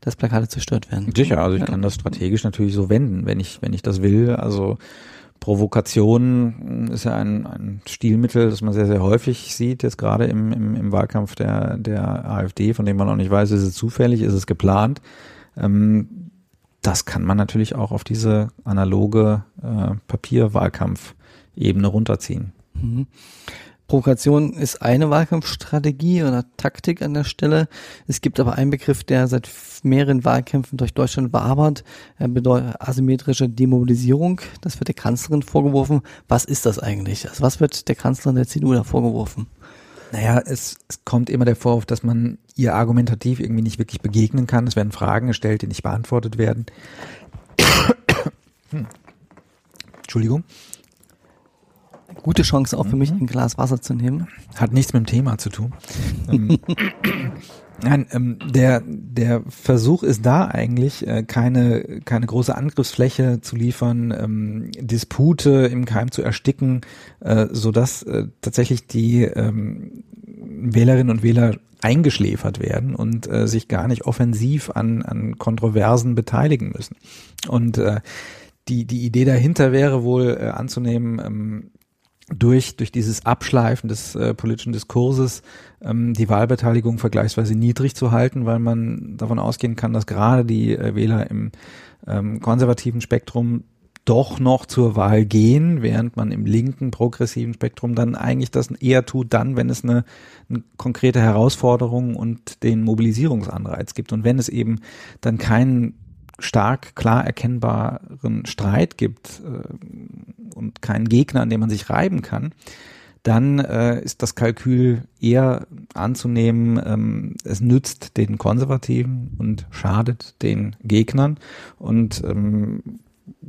[SPEAKER 2] dass Plakate zerstört werden.
[SPEAKER 3] Sicher, also ich kann das strategisch natürlich so wenden wenn, ich, wenn ich das will. Also Provokation ist ja ein, ein Stilmittel, das man sehr, sehr häufig sieht, jetzt gerade im, im, im Wahlkampf der, der AfD, von dem man auch nicht weiß, ist es zufällig, ist es geplant. Ähm, das kann man natürlich auch auf diese analoge äh, Papierwahlkampfebene runterziehen. Mhm.
[SPEAKER 2] Provokation ist eine Wahlkampfstrategie oder Taktik an der Stelle. Es gibt aber einen Begriff, der seit mehreren Wahlkämpfen durch Deutschland wabert, er bedeutet asymmetrische Demobilisierung. Das wird der Kanzlerin vorgeworfen. Was ist das eigentlich? Also was wird der Kanzlerin der CDU da vorgeworfen?
[SPEAKER 3] Naja, es, es kommt immer der Vorwurf, dass man ihr argumentativ irgendwie nicht wirklich begegnen kann. Es werden Fragen gestellt, die nicht beantwortet werden. hm. Entschuldigung
[SPEAKER 2] gute Chance auch für mich, mhm. ein Glas Wasser zu nehmen.
[SPEAKER 3] Hat nichts mit dem Thema zu tun. Ähm, nein, ähm, der, der Versuch ist da eigentlich, äh, keine, keine große Angriffsfläche zu liefern, ähm, Dispute im Keim zu ersticken, äh, sodass äh, tatsächlich die ähm, Wählerinnen und Wähler eingeschläfert werden und äh, sich gar nicht offensiv an, an Kontroversen beteiligen müssen. Und äh, die, die Idee dahinter wäre wohl äh, anzunehmen, ähm, durch, durch dieses Abschleifen des äh, politischen Diskurses ähm, die Wahlbeteiligung vergleichsweise niedrig zu halten, weil man davon ausgehen kann, dass gerade die äh, Wähler im ähm, konservativen Spektrum doch noch zur Wahl gehen, während man im linken progressiven Spektrum dann eigentlich das eher tut, dann, wenn es eine, eine konkrete Herausforderung und den Mobilisierungsanreiz gibt. Und wenn es eben dann keinen stark klar erkennbaren Streit gibt äh, und keinen Gegner, an dem man sich reiben kann, dann äh, ist das Kalkül eher anzunehmen, ähm, es nützt den Konservativen und schadet den Gegnern. Und ähm,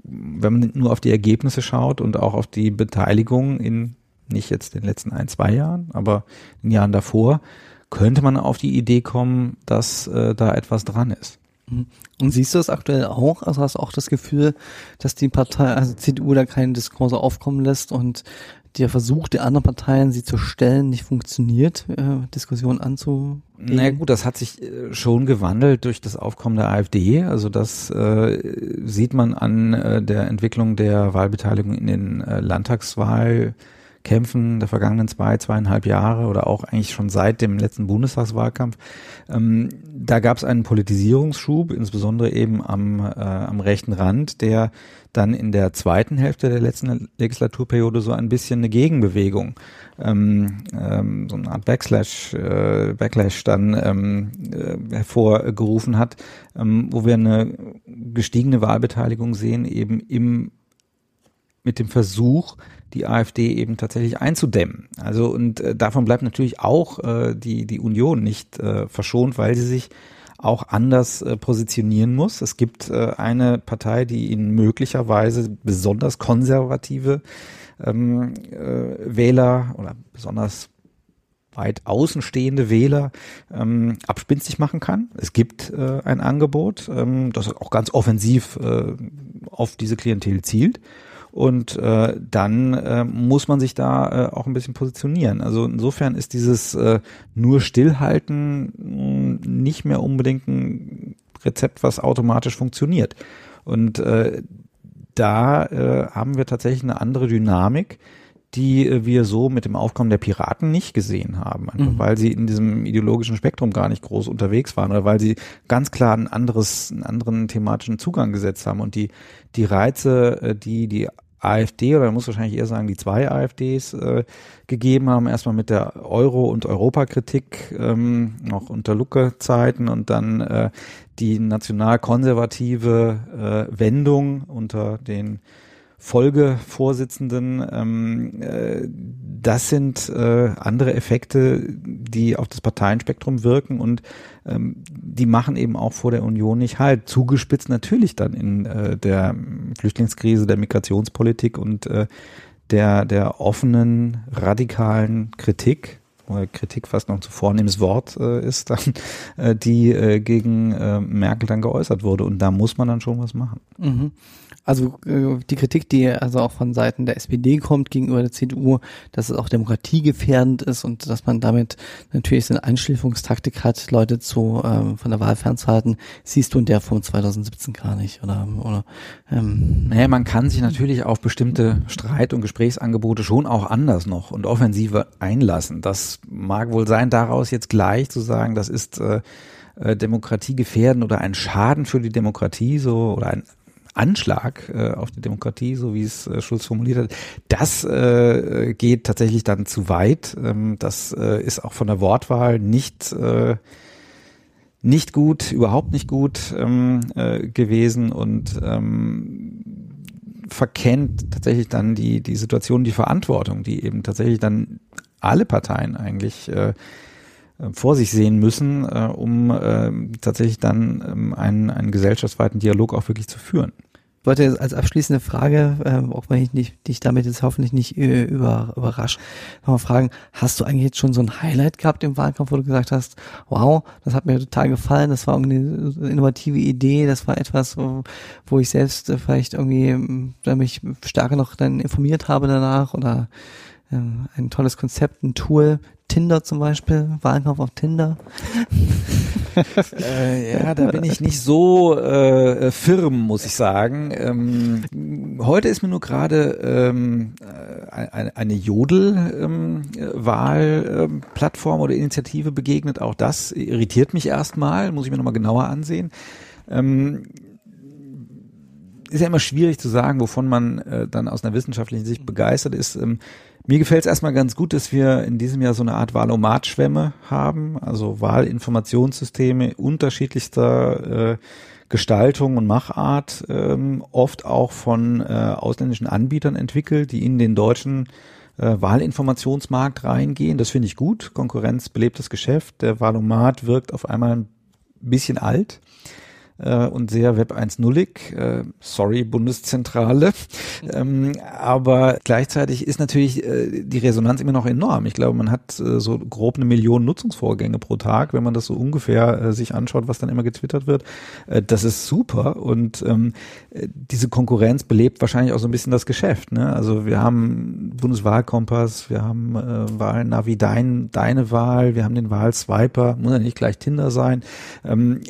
[SPEAKER 3] wenn man nur auf die Ergebnisse schaut und auch auf die Beteiligung in nicht jetzt den letzten ein, zwei Jahren, aber in Jahren davor, könnte man auf die Idee kommen, dass äh, da etwas dran ist.
[SPEAKER 2] Mhm. Und siehst du das aktuell auch? Also hast du auch das Gefühl, dass die Partei, also CDU da keinen Diskurs aufkommen lässt und der Versuch der anderen Parteien, sie zu stellen, nicht funktioniert, äh, Diskussionen anzu.
[SPEAKER 3] Na gut, das hat sich äh, schon gewandelt durch das Aufkommen der AfD. Also das äh, sieht man an äh, der Entwicklung der Wahlbeteiligung in den äh, Landtagswahl. Kämpfen der vergangenen zwei, zweieinhalb Jahre oder auch eigentlich schon seit dem letzten Bundestagswahlkampf. Ähm, da gab es einen Politisierungsschub, insbesondere eben am, äh, am rechten Rand, der dann in der zweiten Hälfte der letzten Legislaturperiode so ein bisschen eine Gegenbewegung, ähm, ähm, so eine Art Backslash, äh, Backlash dann ähm, äh, hervorgerufen hat, ähm, wo wir eine gestiegene Wahlbeteiligung sehen, eben im mit dem Versuch, die AfD eben tatsächlich einzudämmen. Also und äh, davon bleibt natürlich auch äh, die die Union nicht äh, verschont, weil sie sich auch anders äh, positionieren muss. Es gibt äh, eine Partei, die ihnen möglicherweise besonders konservative ähm, äh, Wähler oder besonders weit außenstehende Wähler ähm, abspinstig machen kann. Es gibt äh, ein Angebot, ähm, das auch ganz offensiv äh, auf diese Klientel zielt. Und äh, dann äh, muss man sich da äh, auch ein bisschen positionieren. Also insofern ist dieses äh, nur Stillhalten hm, nicht mehr unbedingt ein Rezept, was automatisch funktioniert. Und äh, da äh, haben wir tatsächlich eine andere Dynamik, die äh, wir so mit dem Aufkommen der Piraten nicht gesehen haben, mhm. weil sie in diesem ideologischen Spektrum gar nicht groß unterwegs waren oder weil sie ganz klar ein anderes, einen anderen thematischen Zugang gesetzt haben und die, die Reize, äh, die die AfD oder man muss wahrscheinlich eher sagen die zwei AfDs äh, gegeben haben, erstmal mit der Euro- und Europakritik ähm, noch unter Lucke-Zeiten und dann äh, die nationalkonservative äh, Wendung unter den Folgevorsitzenden. Ähm, äh, das sind äh, andere Effekte, die auf das Parteienspektrum wirken und ähm, die machen eben auch vor der Union nicht halt. Zugespitzt natürlich dann in äh, der Flüchtlingskrise, der Migrationspolitik und äh, der, der offenen, radikalen Kritik Kritik fast noch zu vornehmes Wort äh, ist, dann, äh, die äh, gegen äh, Merkel dann geäußert wurde. Und da muss man dann schon was machen.
[SPEAKER 2] Mhm. Also äh, die Kritik, die also auch von Seiten der SPD kommt gegenüber der CDU, dass es auch demokratiegefährdend ist und dass man damit natürlich so eine Einschläfungstaktik hat, Leute zu ähm, von der Wahl fernzuhalten, siehst du in der Form 2017 gar nicht, oder? oder
[SPEAKER 3] ähm. Naja, man kann sich natürlich auf bestimmte Streit- und Gesprächsangebote schon auch anders noch und offensiver einlassen. Das mag wohl sein, daraus jetzt gleich zu sagen, das ist äh, äh Demokratie gefährden oder ein Schaden für die Demokratie, so oder ein Anschlag äh, auf die Demokratie, so wie es äh, Schulz formuliert hat, das äh, geht tatsächlich dann zu weit. Ähm, das äh, ist auch von der Wortwahl nicht äh, nicht gut, überhaupt nicht gut ähm, äh, gewesen und ähm, verkennt tatsächlich dann die die Situation, die Verantwortung, die eben tatsächlich dann alle Parteien eigentlich äh, vor sich sehen müssen, äh, um äh, tatsächlich dann ähm, einen, einen gesellschaftsweiten Dialog auch wirklich zu führen.
[SPEAKER 2] Wollte als abschließende Frage, äh, auch wenn ich nicht, dich damit jetzt hoffentlich nicht äh, über, überrasche, nochmal fragen, hast du eigentlich jetzt schon so ein Highlight gehabt im Wahlkampf, wo du gesagt hast, wow, das hat mir total gefallen, das war irgendwie eine innovative Idee, das war etwas, wo, wo ich selbst äh, vielleicht irgendwie äh, mich stärker noch dann informiert habe danach oder äh, ein tolles Konzept, ein Tool, Tinder zum Beispiel, Wahlkampf auf Tinder.
[SPEAKER 3] äh, ja, da bin ich nicht so äh, firm, muss ich sagen. Ähm, heute ist mir nur gerade ähm, äh, eine, eine Jodel-Wahl-Plattform ähm, oder Initiative begegnet. Auch das irritiert mich erstmal, muss ich mir nochmal genauer ansehen. Ähm, ist ja immer schwierig zu sagen, wovon man äh, dann aus einer wissenschaftlichen Sicht begeistert ist. Ähm, mir gefällt es erstmal ganz gut, dass wir in diesem Jahr so eine Art Wahlomat-Schwämme haben, also Wahlinformationssysteme unterschiedlichster äh, Gestaltung und Machart, ähm, oft auch von äh, ausländischen Anbietern entwickelt, die in den deutschen äh, Wahlinformationsmarkt reingehen. Das finde ich gut. Konkurrenz belebt das Geschäft. Der Wahlomat wirkt auf einmal ein bisschen alt äh, und sehr Web 1.0ig. Äh, sorry, Bundeszentrale. Ähm, aber gleichzeitig ist natürlich äh, die Resonanz immer noch enorm. Ich glaube, man hat äh, so grob eine Million Nutzungsvorgänge pro Tag, wenn man das so ungefähr äh, sich anschaut, was dann immer getwittert wird. Äh, das ist super und ähm, diese Konkurrenz belebt wahrscheinlich auch so ein bisschen das Geschäft. Ne? Also wir haben Bundeswahlkompass, wir haben äh, Wahlnavi, dein, deine Wahl, wir haben den Wahlswiper, muss ja nicht gleich Tinder sein. Ähm,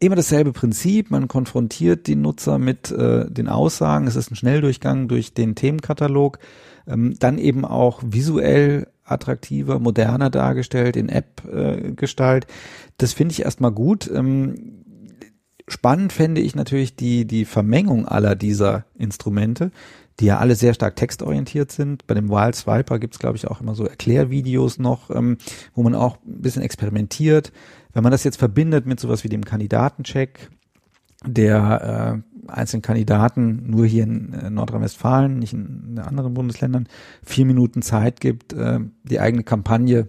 [SPEAKER 3] immer dasselbe Prinzip. Man konfrontiert die Nutzer mit äh, den Aussagen. Es ist ein Schnelldurchgang durch den Themenkatalog. Ähm, dann eben auch visuell attraktiver, moderner dargestellt, in App-Gestalt. Äh, das finde ich erstmal gut. Ähm, spannend fände ich natürlich die, die Vermengung aller dieser Instrumente, die ja alle sehr stark textorientiert sind. Bei dem Wild Swiper gibt es, glaube ich, auch immer so Erklärvideos noch, ähm, wo man auch ein bisschen experimentiert. Wenn man das jetzt verbindet mit sowas wie dem Kandidatencheck, der äh, einzelnen Kandidaten nur hier in äh, Nordrhein-Westfalen, nicht in, in anderen Bundesländern, vier Minuten Zeit gibt, äh, die eigene Kampagne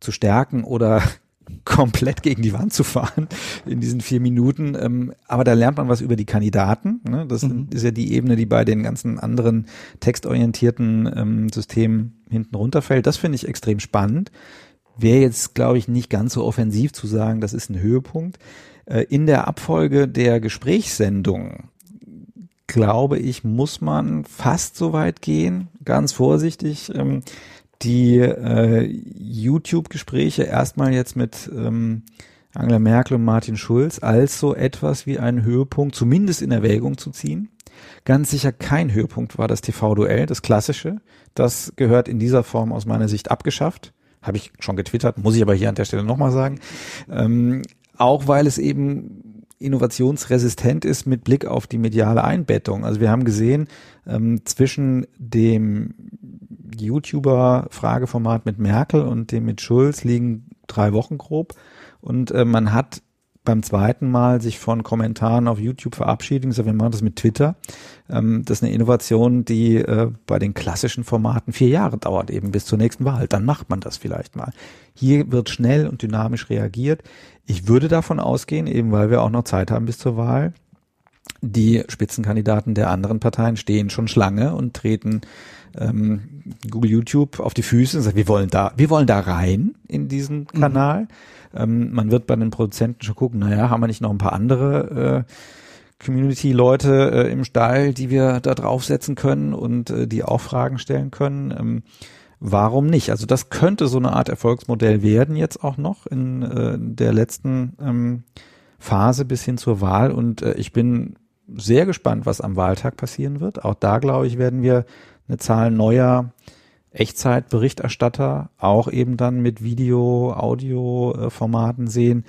[SPEAKER 3] zu stärken oder komplett gegen die Wand zu fahren in diesen vier Minuten. Ähm, aber da lernt man was über die Kandidaten. Ne? Das mhm. ist ja die Ebene, die bei den ganzen anderen textorientierten ähm, Systemen hinten runterfällt. Das finde ich extrem spannend wäre jetzt, glaube ich, nicht ganz so offensiv zu sagen, das ist ein Höhepunkt. Äh, in der Abfolge der Gesprächssendung, glaube ich, muss man fast so weit gehen, ganz vorsichtig, ähm, die äh, YouTube-Gespräche erstmal jetzt mit ähm, Angela Merkel und Martin Schulz als so etwas wie einen Höhepunkt zumindest in Erwägung zu ziehen. Ganz sicher kein Höhepunkt war das TV-Duell, das klassische. Das gehört in dieser Form aus meiner Sicht abgeschafft habe ich schon getwittert, muss ich aber hier an der Stelle nochmal sagen. Ähm, auch weil es eben innovationsresistent ist mit Blick auf die mediale Einbettung. Also wir haben gesehen, ähm, zwischen dem YouTuber-Frageformat mit Merkel und dem mit Schulz liegen drei Wochen grob. Und äh, man hat beim zweiten Mal sich von Kommentaren auf YouTube verabschieden. gesagt, wir machen das mit Twitter. Ähm, das ist eine Innovation, die äh, bei den klassischen Formaten vier Jahre dauert, eben bis zur nächsten Wahl. Dann macht man das vielleicht mal. Hier wird schnell und dynamisch reagiert. Ich würde davon ausgehen, eben weil wir auch noch Zeit haben bis zur Wahl, die Spitzenkandidaten der anderen Parteien stehen schon Schlange und treten ähm, Google YouTube auf die Füße und sagt, wir wollen da, wir wollen da rein in diesen mhm. Kanal. Mhm. Ähm, man wird bei den Produzenten schon gucken, naja, haben wir nicht noch ein paar andere äh, Community-Leute äh, im Stall, die wir da draufsetzen können und äh, die auch Fragen stellen können. Ähm, warum nicht? Also das könnte so eine Art Erfolgsmodell werden jetzt auch noch in äh, der letzten ähm, Phase bis hin zur Wahl und äh, ich bin sehr gespannt, was am Wahltag passieren wird. Auch da, glaube ich, werden wir eine Zahl neuer Echtzeitberichterstatter auch eben dann mit Video, Audio-Formaten sehen.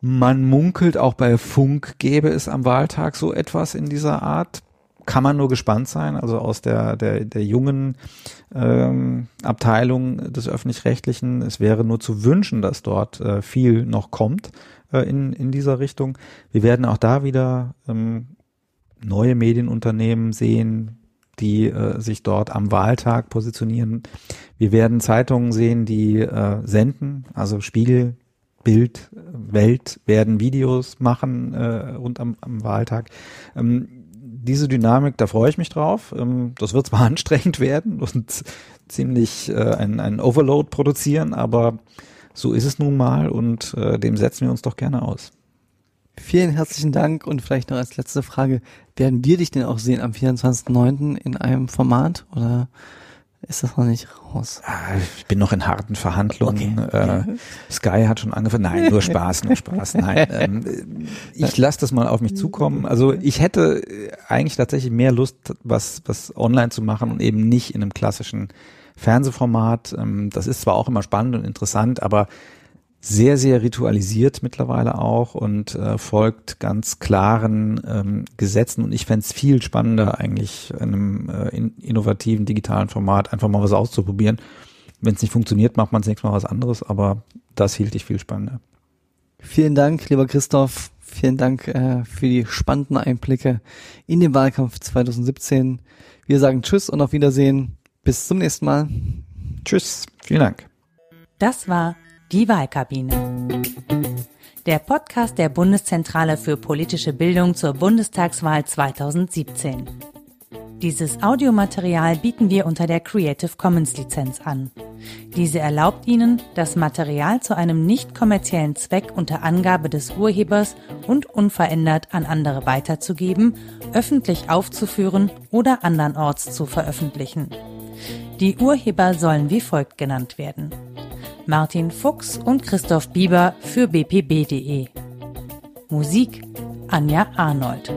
[SPEAKER 3] Man munkelt auch bei Funk gäbe es am Wahltag so etwas in dieser Art. Kann man nur gespannt sein. Also aus der, der, der jungen ähm, Abteilung des öffentlich-rechtlichen. Es wäre nur zu wünschen, dass dort äh, viel noch kommt äh, in, in dieser Richtung. Wir werden auch da wieder ähm, neue Medienunternehmen sehen, die äh, sich dort am Wahltag positionieren. Wir werden Zeitungen sehen, die äh, senden, also Spiegel, Bild, Welt werden Videos machen äh, und am, am Wahltag. Ähm, diese Dynamik, da freue ich mich drauf. Ähm, das wird zwar anstrengend werden und ziemlich äh, ein, ein Overload produzieren, aber so ist es nun mal und äh, dem setzen wir uns doch gerne aus.
[SPEAKER 2] Vielen herzlichen Dank und vielleicht noch als letzte Frage, werden wir dich denn auch sehen am 24.09. in einem Format oder ist das noch nicht raus?
[SPEAKER 3] Ah, ich bin noch in harten Verhandlungen. Okay. Äh, Sky hat schon angefangen. Nein, nur Spaß, nur Spaß. Nein, ähm, ich lasse das mal auf mich zukommen. Also ich hätte eigentlich tatsächlich mehr Lust, was, was online zu machen und eben nicht in einem klassischen Fernsehformat. Ähm, das ist zwar auch immer spannend und interessant, aber sehr, sehr ritualisiert mittlerweile auch und äh, folgt ganz klaren ähm, Gesetzen. Und ich fände es viel spannender, eigentlich in einem äh, in, innovativen digitalen Format einfach mal was auszuprobieren. Wenn es nicht funktioniert, macht man zunächst Mal was anderes, aber das hielt ich viel spannender.
[SPEAKER 2] Vielen Dank, lieber Christoph. Vielen Dank äh, für die spannenden Einblicke in den Wahlkampf 2017. Wir sagen Tschüss und auf Wiedersehen. Bis zum nächsten Mal.
[SPEAKER 3] Tschüss. Vielen Dank.
[SPEAKER 1] Das war die Wahlkabine. Der Podcast der Bundeszentrale für politische Bildung zur Bundestagswahl 2017. Dieses Audiomaterial bieten wir unter der Creative Commons Lizenz an. Diese erlaubt Ihnen, das Material zu einem nicht kommerziellen Zweck unter Angabe des Urhebers und unverändert an andere weiterzugeben, öffentlich aufzuführen oder andernorts zu veröffentlichen. Die Urheber sollen wie folgt genannt werden. Martin Fuchs und Christoph Bieber für bpb.de. Musik Anja Arnold.